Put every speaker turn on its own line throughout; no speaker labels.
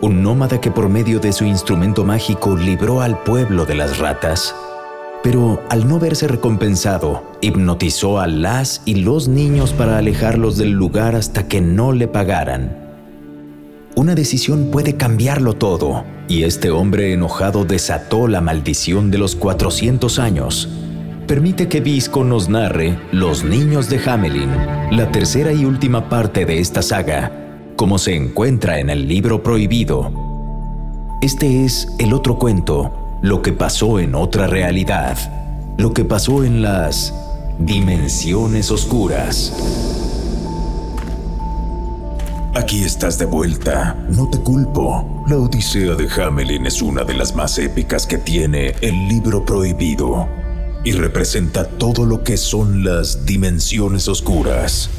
Un nómada que por medio de su instrumento mágico libró al pueblo de las ratas. Pero al no verse recompensado, hipnotizó a las y los niños para alejarlos del lugar hasta que no le pagaran. Una decisión puede cambiarlo todo, y este hombre enojado desató la maldición de los 400 años. Permite que Visco nos narre Los Niños de Hamelin, la tercera y última parte de esta saga, como se encuentra en el libro prohibido. Este es el otro cuento, lo que pasó en otra realidad, lo que pasó en las dimensiones oscuras.
Aquí estás de vuelta, no te culpo. La Odisea de Hamelin es una de las más épicas que tiene el libro prohibido y representa todo lo que son las dimensiones oscuras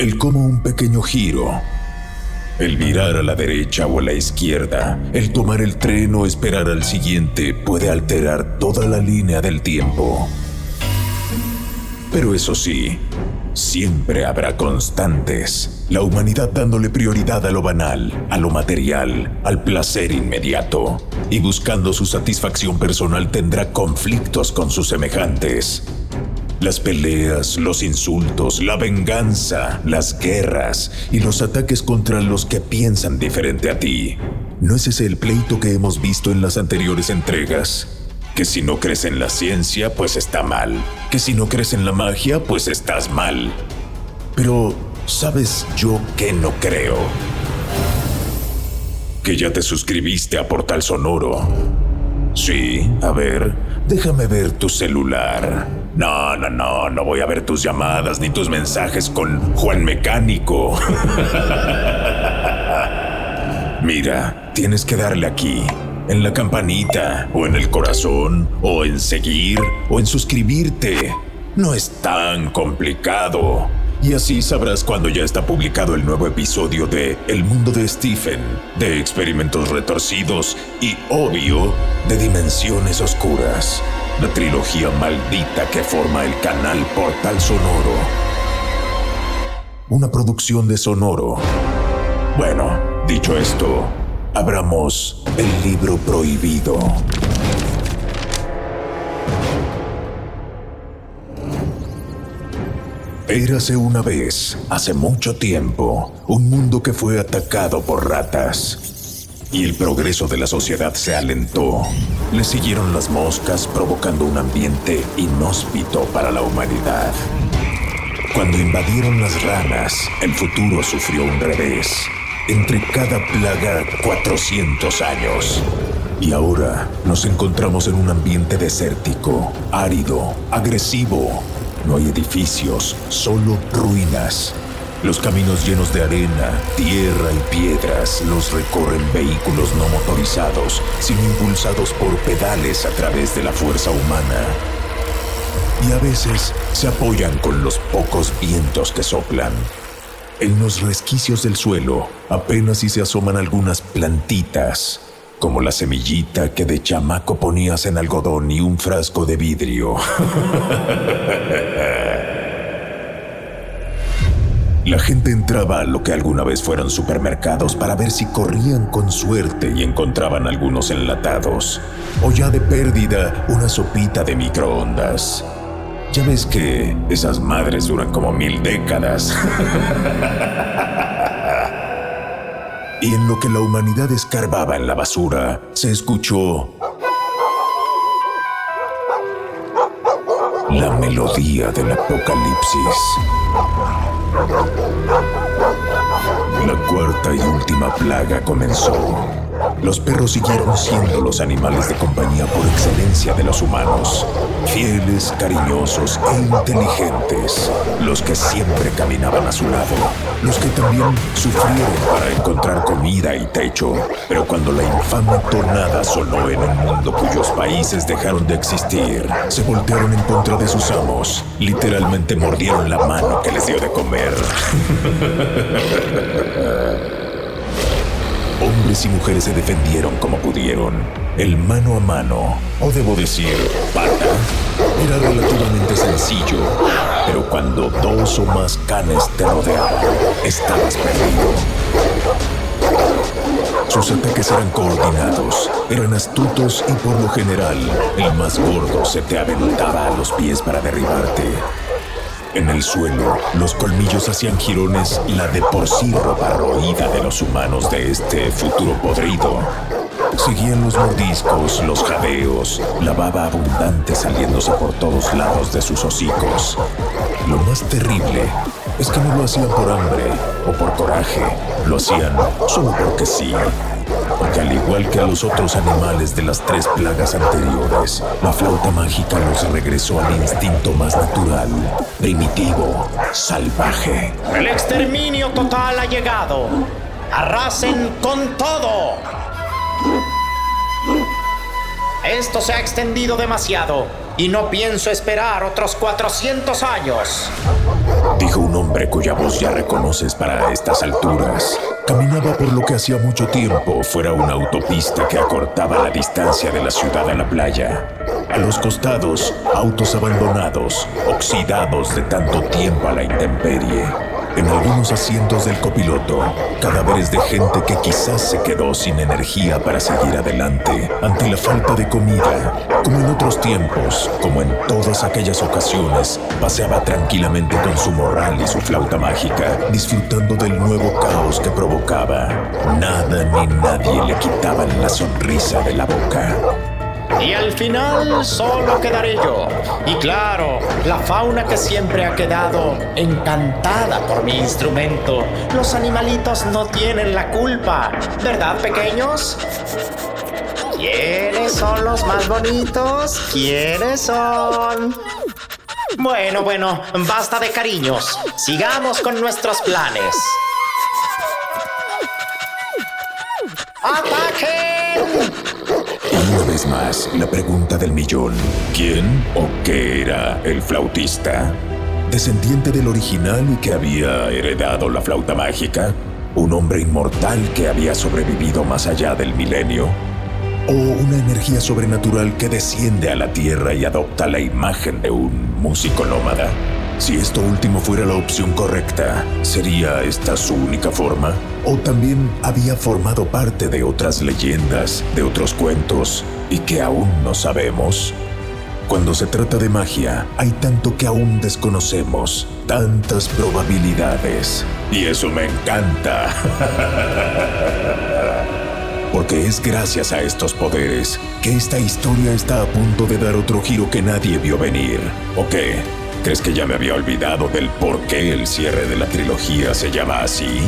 el como un pequeño giro, el mirar a la derecha o a la izquierda, el tomar el tren o esperar al siguiente puede alterar toda la línea del tiempo. Pero eso sí, siempre habrá constantes. La humanidad dándole prioridad a lo banal, a lo material, al placer inmediato. Y buscando su satisfacción personal tendrá conflictos con sus semejantes. Las peleas, los insultos, la venganza, las guerras y los ataques contra los que piensan diferente a ti. ¿No es ese el pleito que hemos visto en las anteriores entregas? Que si no crees en la ciencia, pues está mal. Que si no crees en la magia, pues estás mal. Pero, ¿sabes yo qué no creo? Que ya te suscribiste a Portal Sonoro. Sí, a ver, déjame ver tu celular. No, no, no, no voy a ver tus llamadas ni tus mensajes con Juan Mecánico. Mira, tienes que darle aquí, en la campanita, o en el corazón, o en seguir, o en suscribirte. No es tan complicado. Y así sabrás cuando ya está publicado el nuevo episodio de El mundo de Stephen, de experimentos retorcidos y, obvio, de dimensiones oscuras la trilogía maldita que forma el canal Portal Sonoro. Una producción de Sonoro. Bueno, dicho esto, abramos el libro prohibido. Érase una vez, hace mucho tiempo, un mundo que fue atacado por ratas y el progreso de la sociedad se alentó. Le siguieron las moscas provocando un ambiente inhóspito para la humanidad. Cuando invadieron las ranas, el futuro sufrió un revés. Entre cada plaga, 400 años. Y ahora nos encontramos en un ambiente desértico, árido, agresivo. No hay edificios, solo ruinas. Los caminos llenos de arena, tierra y piedras los recorren vehículos no motorizados, sino impulsados por pedales a través de la fuerza humana. Y a veces se apoyan con los pocos vientos que soplan. En los resquicios del suelo apenas si se asoman algunas plantitas, como la semillita que de chamaco ponías en algodón y un frasco de vidrio. La gente entraba a lo que alguna vez fueron supermercados para ver si corrían con suerte y encontraban algunos enlatados, o ya de pérdida una sopita de microondas. Ya ves que esas madres duran como mil décadas. y en lo que la humanidad escarbaba en la basura, se escuchó la melodía del apocalipsis. La cuarta y última plaga comenzó. Los perros siguieron siendo los animales de compañía por excelencia de los humanos. Fieles, cariñosos e inteligentes. Los que siempre caminaban a su lado. Los que también sufrieron para encontrar comida y techo. Pero cuando la infame tornada sonó en un mundo cuyos países dejaron de existir, se voltearon en contra de sus amos. Literalmente mordieron la mano que les dio de comer. Hombres y mujeres se defendieron como pudieron. El mano a mano, o debo decir, pata, era relativamente sencillo. Pero cuando dos o más canes te rodeaban, estabas perdido. Sus ataques eran coordinados, eran astutos y por lo general, el más gordo se te aventaba a los pies para derribarte. En el suelo, los colmillos hacían jirones la de por sí ropa roída de los humanos de este futuro podrido. Seguían los mordiscos, los jadeos, la baba abundante saliéndose por todos lados de sus hocicos. Lo más terrible es que no lo hacían por hambre o por coraje, lo hacían solo porque sí porque al igual que a los otros animales de las tres plagas anteriores, la flauta mágica los regresó al instinto más natural, primitivo, salvaje.
El exterminio total ha llegado. Arrasen con todo. Esto se ha extendido demasiado y no pienso esperar otros 400 años.
Dijo un hombre cuya voz ya reconoces para estas alturas. Caminaba por lo que hacía mucho tiempo fuera una autopista que acortaba la distancia de la ciudad a la playa. A los costados, autos abandonados, oxidados de tanto tiempo a la intemperie. En algunos asientos del copiloto, cadáveres de gente que quizás se quedó sin energía para seguir adelante ante la falta de comida. Como en otros tiempos, como en todas aquellas ocasiones, paseaba tranquilamente con su morral y su flauta mágica, disfrutando del nuevo caos que provocaba. Nada ni nadie le quitaban la sonrisa de la boca.
Y al final solo quedaré yo. Y claro, la fauna que siempre ha quedado encantada por mi instrumento. Los animalitos no tienen la culpa, ¿verdad, pequeños? ¿Quiénes son los más bonitos? ¿Quiénes son? Bueno, bueno, basta de cariños. Sigamos con nuestros planes.
Más, la pregunta del millón. ¿Quién o qué era el flautista? ¿Descendiente del original y que había heredado la flauta mágica? ¿Un hombre inmortal que había sobrevivido más allá del milenio? ¿O una energía sobrenatural que desciende a la Tierra y adopta la imagen de un músico nómada? Si esto último fuera la opción correcta, ¿sería esta su única forma? ¿O también había formado parte de otras leyendas, de otros cuentos, y que aún no sabemos? Cuando se trata de magia, hay tanto que aún desconocemos, tantas probabilidades. Y eso me encanta. Porque es gracias a estos poderes que esta historia está a punto de dar otro giro que nadie vio venir. ¿O? ¿Crees que ya me había olvidado del por qué el cierre de la trilogía se llama así?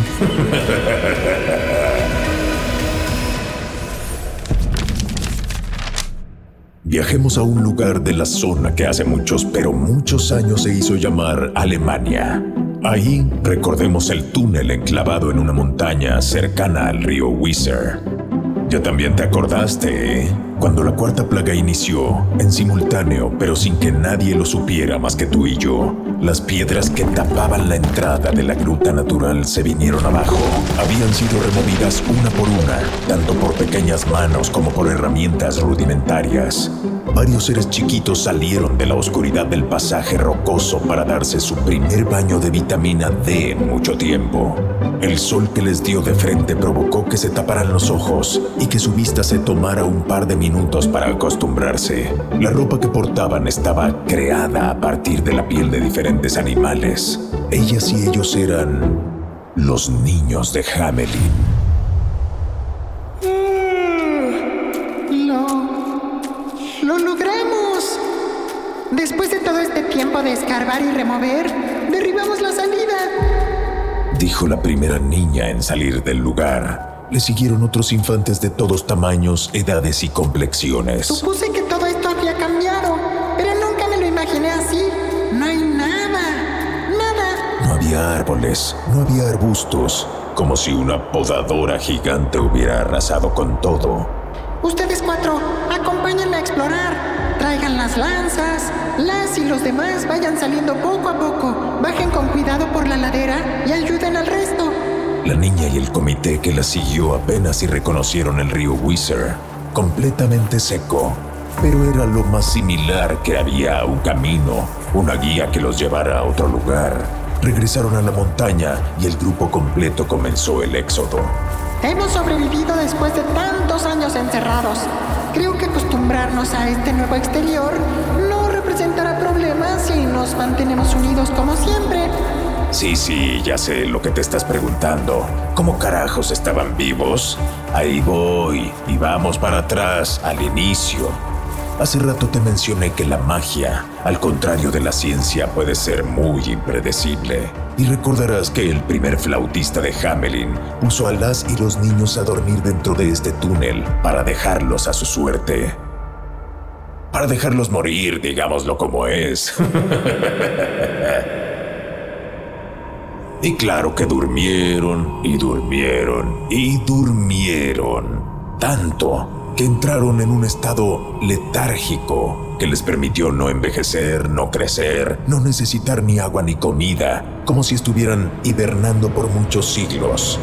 Viajemos a un lugar de la zona que hace muchos, pero muchos años se hizo llamar Alemania. Ahí recordemos el túnel enclavado en una montaña cercana al río Weser. Ya también te acordaste, ¿eh? Cuando la cuarta plaga inició, en simultáneo, pero sin que nadie lo supiera más que tú y yo, las piedras que tapaban la entrada de la gruta natural se vinieron abajo. Habían sido removidas una por una, tanto por pequeñas manos como por herramientas rudimentarias. Varios seres chiquitos salieron de la oscuridad del pasaje rocoso para darse su primer baño de vitamina D en mucho tiempo. El sol que les dio de frente provocó que se taparan los ojos y que su vista se tomara un par de minutos para acostumbrarse. La ropa que portaban estaba creada a partir de la piel de diferentes animales. Ellas y ellos eran los niños de Hamelin.
Lo... Lo logramos. Después de todo este tiempo de escarbar y remover, derribamos la salida.
Dijo la primera niña en salir del lugar. Le siguieron otros infantes de todos tamaños, edades y complexiones.
Supuse que todo esto había cambiado, pero nunca me lo imaginé así. No hay nada. Nada.
No había árboles, no había arbustos, como si una podadora gigante hubiera arrasado con todo.
Ustedes cuatro, acompáñenme a explorar. Traigan las lanzas. Las y los demás vayan saliendo poco a poco. Bajen con cuidado por la ladera y ayuden al resto.
La niña y el comité que la siguió apenas si reconocieron el río Weiser, completamente seco, pero era lo más similar que había a un camino, una guía que los llevara a otro lugar. Regresaron a la montaña y el grupo completo comenzó el éxodo.
Hemos sobrevivido después de tantos años encerrados. Creo que acostumbrarnos a este nuevo exterior no representará problemas si nos mantenemos unidos como siempre.
Sí, sí, ya sé lo que te estás preguntando. ¿Cómo carajos estaban vivos? Ahí voy, y vamos para atrás, al inicio. Hace rato te mencioné que la magia, al contrario de la ciencia, puede ser muy impredecible. Y recordarás que el primer flautista de Hamelin puso a las y los niños a dormir dentro de este túnel para dejarlos a su suerte. Para dejarlos morir, digámoslo como es. Y claro que durmieron y durmieron y durmieron. Tanto que entraron en un estado letárgico que les permitió no envejecer, no crecer, no necesitar ni agua ni comida, como si estuvieran hibernando por muchos siglos.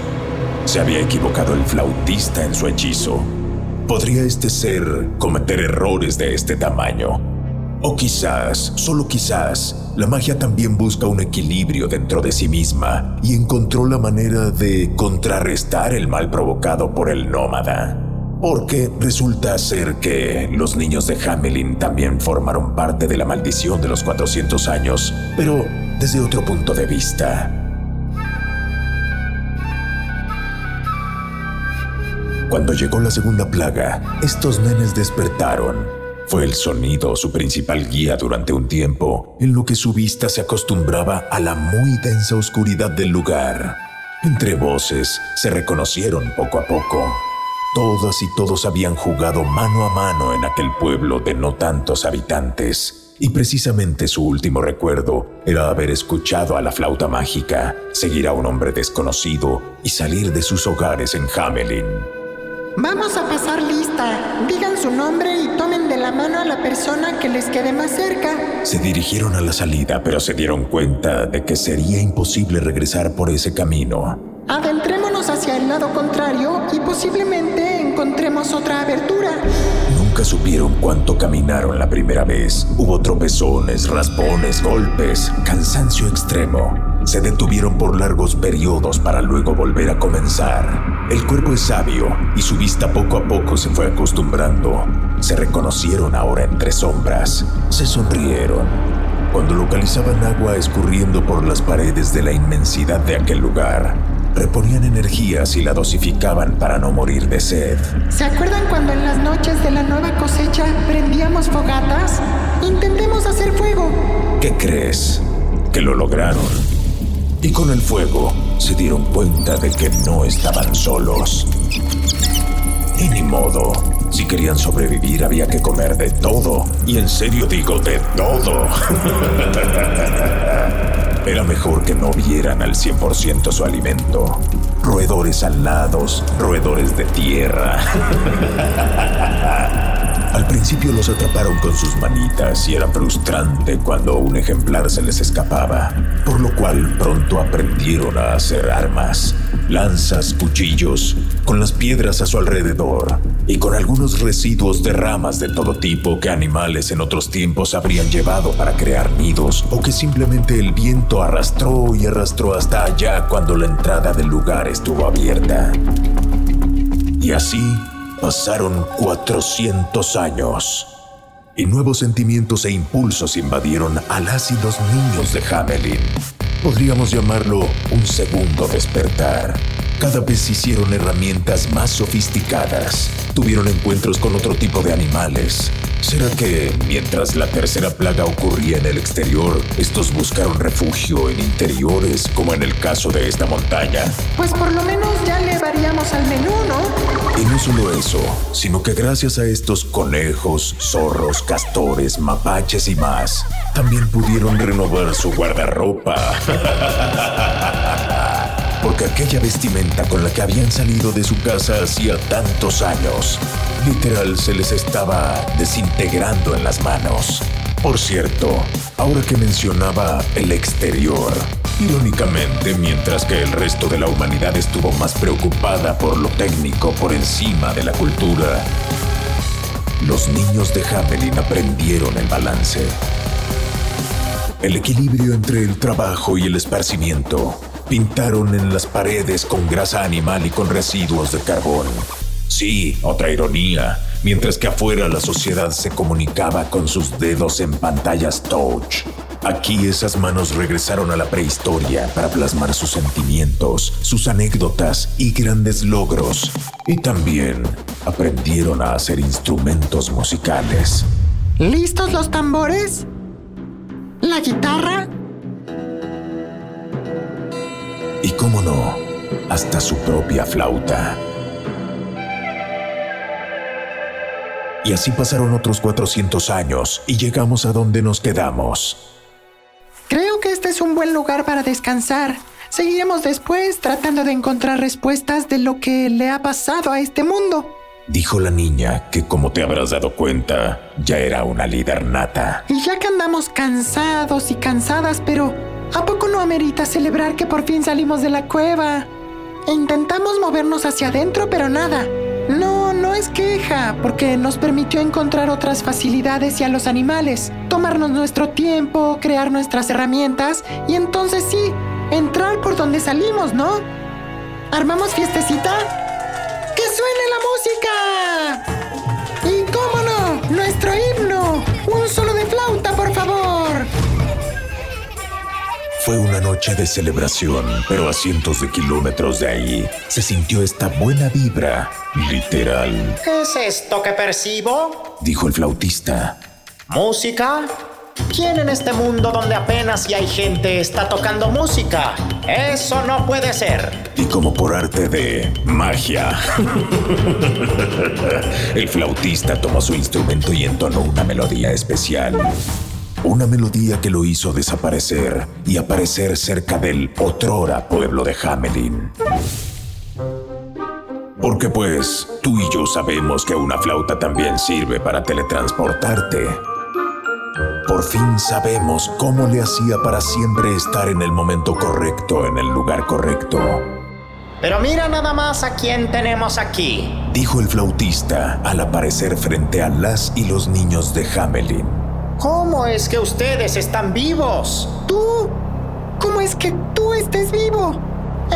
Se había equivocado el flautista en su hechizo. ¿Podría este ser cometer errores de este tamaño? O quizás, solo quizás, la magia también busca un equilibrio dentro de sí misma y encontró la manera de contrarrestar el mal provocado por el nómada. Porque resulta ser que los niños de Hamelin también formaron parte de la maldición de los 400 años, pero desde otro punto de vista. Cuando llegó la segunda plaga, estos nenes despertaron fue el sonido su principal guía durante un tiempo, en lo que su vista se acostumbraba a la muy densa oscuridad del lugar. Entre voces se reconocieron poco a poco. Todas y todos habían jugado mano a mano en aquel pueblo de no tantos habitantes, y precisamente su último recuerdo era haber escuchado a la flauta mágica, seguir a un hombre desconocido y salir de sus hogares en Hamelin.
Vamos a pasar lista. Digan su nombre y tomen de la mano a la persona que les quede más cerca.
Se dirigieron a la salida, pero se dieron cuenta de que sería imposible regresar por ese camino.
Adentrémonos hacia el lado contrario y posiblemente encontremos otra abertura.
Nunca supieron cuánto caminaron la primera vez. Hubo tropezones, raspones, golpes, cansancio extremo. Se detuvieron por largos periodos para luego volver a comenzar. El cuerpo es sabio y su vista poco a poco se fue acostumbrando. Se reconocieron ahora entre sombras. Se sonrieron. Cuando localizaban agua escurriendo por las paredes de la inmensidad de aquel lugar, reponían energías y la dosificaban para no morir de sed.
¿Se acuerdan cuando en las noches de la nueva cosecha prendíamos fogatas? Intentemos hacer fuego.
¿Qué crees? Que lo lograron y con el fuego se dieron cuenta de que no estaban solos. Y ni modo, si querían sobrevivir había que comer de todo, y en serio digo de todo. Era mejor que no vieran al 100% su alimento. Roedores alados, roedores de tierra. Al principio los atraparon con sus manitas y era frustrante cuando un ejemplar se les escapaba, por lo cual pronto aprendieron a hacer armas, lanzas, cuchillos, con las piedras a su alrededor y con algunos residuos de ramas de todo tipo que animales en otros tiempos habrían llevado para crear nidos o que simplemente el viento arrastró y arrastró hasta allá cuando la entrada del lugar estuvo abierta. Y así pasaron 400 años y nuevos sentimientos e impulsos invadieron a las y niños de Hamelin. Podríamos llamarlo un segundo despertar. Cada vez hicieron herramientas más sofisticadas, tuvieron encuentros con otro tipo de animales. ¿Será que mientras la tercera plaga ocurría en el exterior, estos buscaron refugio en interiores, como en el caso de esta montaña?
Pues por lo menos ya le variamos al menú, ¿no?
Y no solo eso, sino que gracias a estos conejos, zorros, castores, mapaches y más, también pudieron renovar su guardarropa. Porque aquella vestimenta con la que habían salido de su casa hacía tantos años, literal se les estaba desintegrando en las manos. Por cierto, ahora que mencionaba el exterior, irónicamente, mientras que el resto de la humanidad estuvo más preocupada por lo técnico por encima de la cultura, los niños de Hamelin aprendieron el balance. El equilibrio entre el trabajo y el esparcimiento. Pintaron en las paredes con grasa animal y con residuos de carbón. Sí, otra ironía. Mientras que afuera la sociedad se comunicaba con sus dedos en pantallas touch. Aquí esas manos regresaron a la prehistoria para plasmar sus sentimientos, sus anécdotas y grandes logros. Y también aprendieron a hacer instrumentos musicales.
¿Listos los tambores? ¿La guitarra?
Cómo no, hasta su propia flauta. Y así pasaron otros 400 años y llegamos a donde nos quedamos.
Creo que este es un buen lugar para descansar. Seguiremos después tratando de encontrar respuestas de lo que le ha pasado a este mundo.
Dijo la niña que como te habrás dado cuenta, ya era una líder nata.
Y ya que andamos cansados y cansadas, pero ¿a poco no amerita celebrar que por fin salimos de la cueva? E intentamos movernos hacia adentro, pero nada. No, no es queja, porque nos permitió encontrar otras facilidades y a los animales, tomarnos nuestro tiempo, crear nuestras herramientas y entonces sí, entrar por donde salimos, ¿no? ¿Armamos fiestecita? ¡Que suene la música!
Fue una noche de celebración, pero a cientos de kilómetros de ahí se sintió esta buena vibra, literal,
¿Qué es esto que percibo?
dijo el flautista.
¿Música? ¿Quién en este mundo donde apenas si hay gente está tocando música? Eso no puede ser.
Y como por arte de magia, el flautista tomó su instrumento y entonó una melodía especial. Una melodía que lo hizo desaparecer y aparecer cerca del otrora pueblo de Hamelin. Porque pues, tú y yo sabemos que una flauta también sirve para teletransportarte. Por fin sabemos cómo le hacía para siempre estar en el momento correcto, en el lugar correcto.
Pero mira nada más a quién tenemos aquí.
Dijo el flautista al aparecer frente a las y los niños de Hamelin.
¿Cómo es que ustedes están vivos?
¿Tú? ¿Cómo es que tú estés vivo?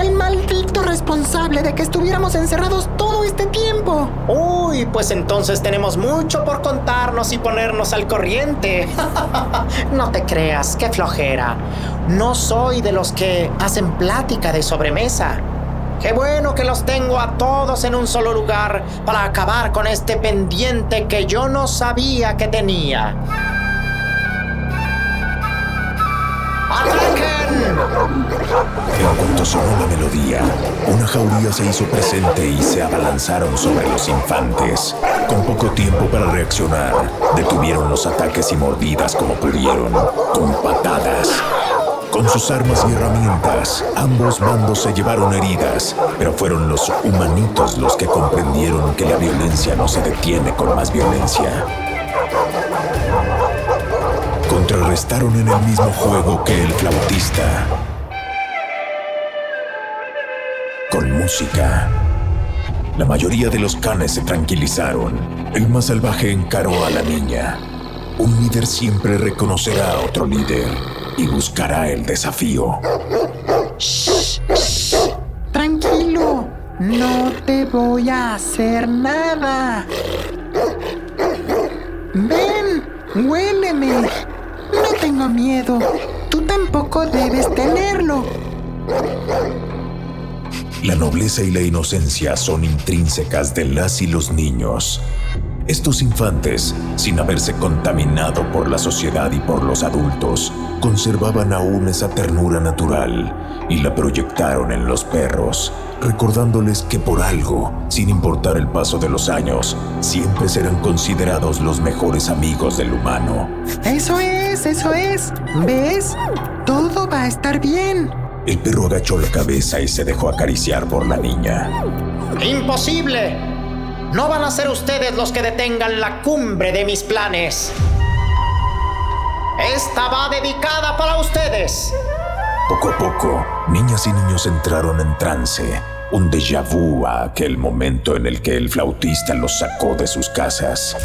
El maldito responsable de que estuviéramos encerrados todo este tiempo.
Uy, pues entonces tenemos mucho por contarnos y ponernos al corriente. no te creas, qué flojera. No soy de los que hacen plática de sobremesa. Qué bueno que los tengo a todos en un solo lugar para acabar con este pendiente que yo no sabía que tenía.
En cuanto sonó la melodía, una jauría se hizo presente y se abalanzaron sobre los infantes. Con poco tiempo para reaccionar, detuvieron los ataques y mordidas como pudieron, con patadas. Con sus armas y herramientas, ambos bandos se llevaron heridas, pero fueron los humanitos los que comprendieron que la violencia no se detiene con más violencia. Contrarrestaron en el mismo juego que el flautista. Con música. La mayoría de los canes se tranquilizaron. El más salvaje encaró a la niña. Un líder siempre reconocerá a otro líder y buscará el desafío.
Tranquilo, no te voy a hacer nada. Ven, huéleme. Tengo miedo. Tú tampoco debes tenerlo.
La nobleza y la inocencia son intrínsecas de las y los niños. Estos infantes, sin haberse contaminado por la sociedad y por los adultos, conservaban aún esa ternura natural y la proyectaron en los perros, recordándoles que por algo, sin importar el paso de los años, siempre serán considerados los mejores amigos del humano.
Eso es, eso es. ¿Ves? Todo va a estar bien.
El perro agachó la cabeza y se dejó acariciar por la niña.
¡Imposible! No van a ser ustedes los que detengan la cumbre de mis planes. Esta va dedicada para ustedes.
Poco a poco, niñas y niños entraron en trance, un déjà vu a aquel momento en el que el flautista los sacó de sus casas.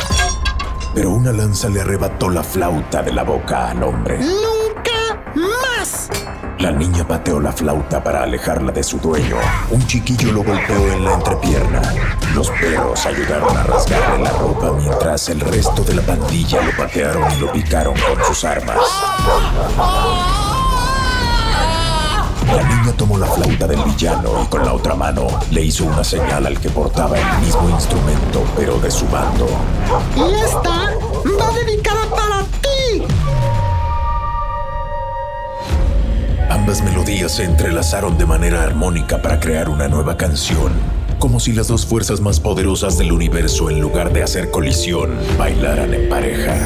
Pero una lanza le arrebató la flauta de la boca al hombre.
¡Nunca más!
La niña pateó la flauta para alejarla de su dueño. Un chiquillo lo golpeó en la entrepierna. Los perros ayudaron a rasgarle la ropa mientras el resto de la pandilla lo patearon y lo picaron con sus armas. La niña tomó la flauta del villano y con la otra mano le hizo una señal al que portaba el mismo instrumento, pero de su bando.
Y esta va dedicada para ti.
Ambas melodías se entrelazaron de manera armónica para crear una nueva canción, como si las dos fuerzas más poderosas del universo, en lugar de hacer colisión, bailaran en pareja.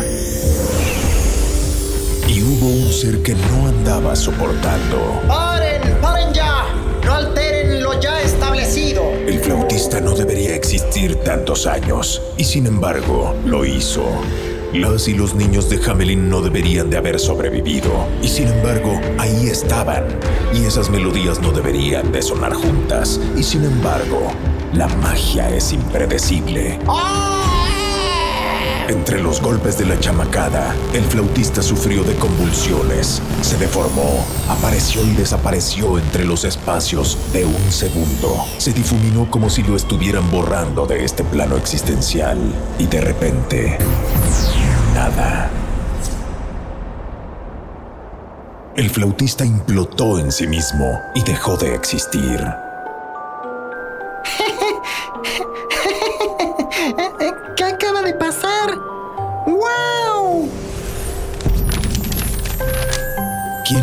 Y hubo un ser que no andaba soportando.
¡Paren! ¡Paren ya! ¡No alteren lo ya establecido!
El flautista no debería existir tantos años, y sin embargo, lo hizo. Las y los niños de Hamelin no deberían de haber sobrevivido, y sin embargo, ahí estaban. Y esas melodías no deberían de sonar juntas, y sin embargo, la magia es impredecible. Entre los golpes de la chamacada, el flautista sufrió de convulsiones, se deformó, apareció y desapareció entre los espacios de un segundo. Se difuminó como si lo estuvieran borrando de este plano existencial y de repente, nada. El flautista implotó en sí mismo y dejó de existir.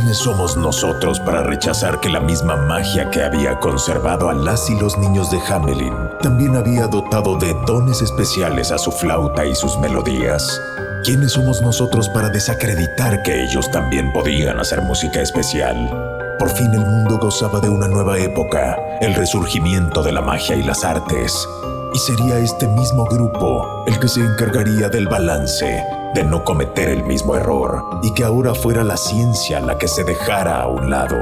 ¿Quiénes somos nosotros para rechazar que la misma magia que había conservado a las y los niños de Hamelin también había dotado de dones especiales a su flauta y sus melodías? ¿Quiénes somos nosotros para desacreditar que ellos también podían hacer música especial? Por fin el mundo gozaba de una nueva época, el resurgimiento de la magia y las artes. Y sería este mismo grupo el que se encargaría del balance, de no cometer el mismo error y que ahora fuera la ciencia la que se dejara a un lado.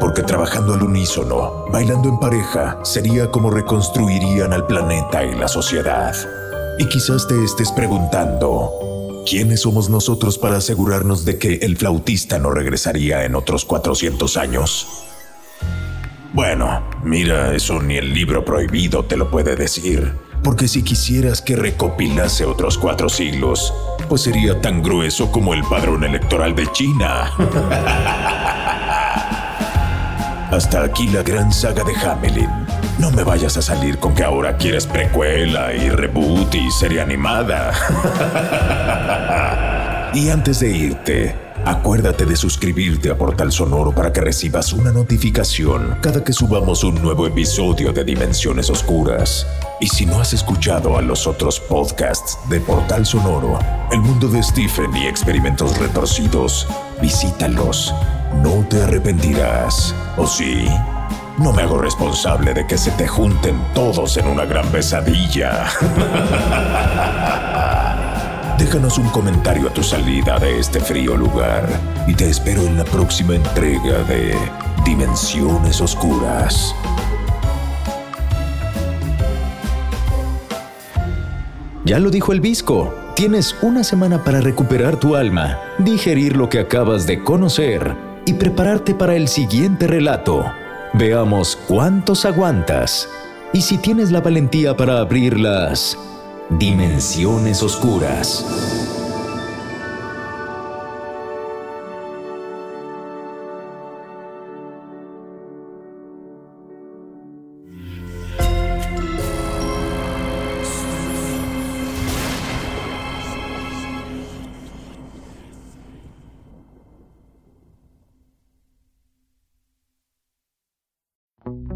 Porque trabajando al unísono, bailando en pareja, sería como reconstruirían al planeta y la sociedad. Y quizás te estés preguntando, ¿quiénes somos nosotros para asegurarnos de que el flautista no regresaría en otros 400 años? Bueno, mira, eso ni el libro prohibido te lo puede decir. Porque si quisieras que recopilase otros cuatro siglos, pues sería tan grueso como el padrón electoral de China. Hasta aquí la gran saga de Hamelin. No me vayas a salir con que ahora quieres precuela y reboot y serie animada. y antes de irte, Acuérdate de suscribirte a Portal Sonoro para que recibas una notificación cada que subamos un nuevo episodio de Dimensiones Oscuras. Y si no has escuchado a los otros podcasts de Portal Sonoro, El Mundo de Stephen y Experimentos Retorcidos, visítalos. No te arrepentirás. ¿O sí? No me hago responsable de que se te junten todos en una gran pesadilla. Déjanos un comentario a tu salida de este frío lugar y te espero en la próxima entrega de Dimensiones Oscuras.
Ya lo dijo el Visco. Tienes una semana para recuperar tu alma, digerir lo que acabas de conocer y prepararte para el siguiente relato. Veamos cuántos aguantas y si tienes la valentía para abrirlas. Dimensiones Oscuras.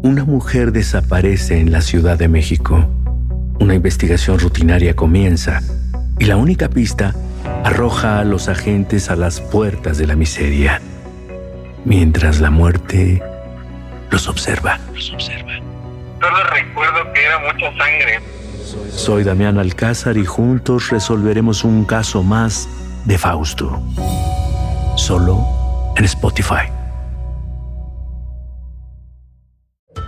Una mujer desaparece en la Ciudad de México. Una investigación rutinaria comienza y la única pista arroja a los agentes a las puertas de la miseria, mientras la muerte los observa.
Solo recuerdo que era mucha sangre.
Soy Damián Alcázar y juntos resolveremos un caso más de Fausto. Solo en Spotify.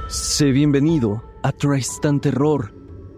Sé bienvenido a Tristan Terror,